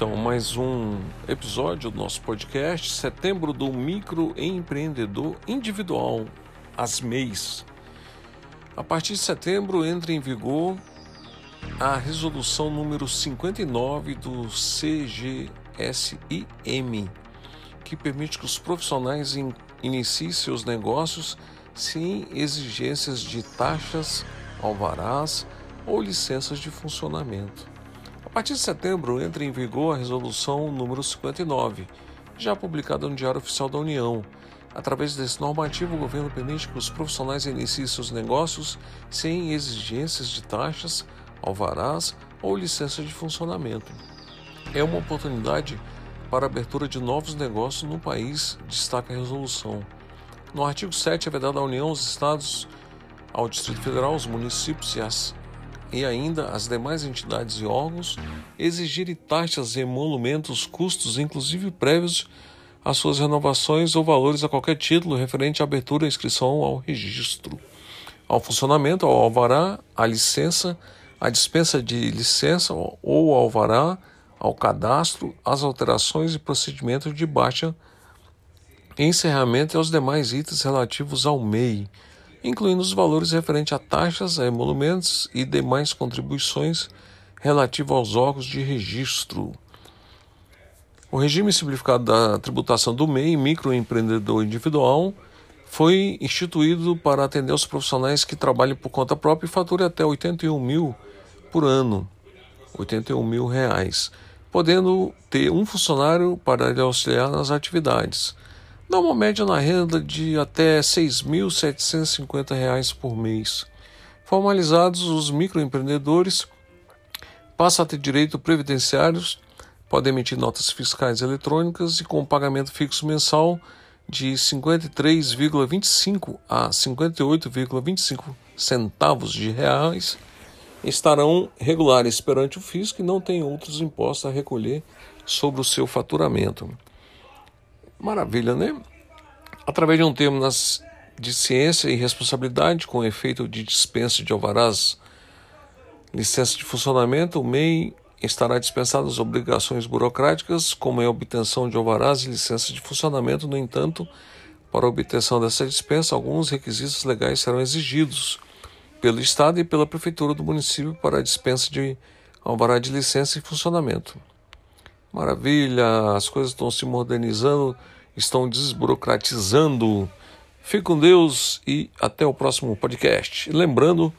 Então, mais um episódio do nosso podcast, setembro do microempreendedor individual, as MEIs. A partir de setembro entra em vigor a resolução número 59 do CGSIM, que permite que os profissionais in iniciem seus negócios sem exigências de taxas, alvarás ou licenças de funcionamento. A partir de setembro entra em vigor a resolução número 59, já publicada no Diário Oficial da União. Através desse normativo, o governo permite que os profissionais iniciem seus negócios sem exigências de taxas, alvarás ou licença de funcionamento. É uma oportunidade para a abertura de novos negócios no país, destaca a resolução. No artigo 7 é vedado à União, aos Estados, ao Distrito Federal, aos municípios e às e ainda as demais entidades e órgãos exigirem taxas emolumentos, custos, inclusive prévios às suas renovações ou valores a qualquer título referente à abertura inscrição ao registro, ao funcionamento, ao alvará, à licença, à dispensa de licença ou alvará, ao cadastro, às alterações e procedimentos de baixa, encerramento e aos demais itens relativos ao MEI incluindo os valores referentes a taxas, a emolumentos e demais contribuições relativas aos órgãos de registro. O regime simplificado da tributação do MEI, microempreendedor individual, foi instituído para atender os profissionais que trabalham por conta própria e faturam até 81 mil por ano, 81 mil reais, podendo ter um funcionário para lhe auxiliar nas atividades dá uma média na renda de até R$ 6.750 por mês. Formalizados, os microempreendedores passam a ter direito previdenciários, podem emitir notas fiscais eletrônicas e com pagamento fixo mensal de 53,25 a 58,25 centavos de reais estarão regulares perante o fisco e não têm outros impostos a recolher sobre o seu faturamento. Maravilha, né? Através de um termo nas, de ciência e responsabilidade, com efeito de dispensa de alvarás, licença de funcionamento, o MEI estará dispensado as obrigações burocráticas, como é a obtenção de alvarás e licença de funcionamento. No entanto, para a obtenção dessa dispensa, alguns requisitos legais serão exigidos pelo Estado e pela Prefeitura do município para a dispensa de alvará de licença e funcionamento. Maravilha, as coisas estão se modernizando, estão desburocratizando. Fique com Deus e até o próximo podcast. Lembrando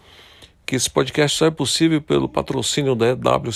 que esse podcast só é possível pelo patrocínio da EW.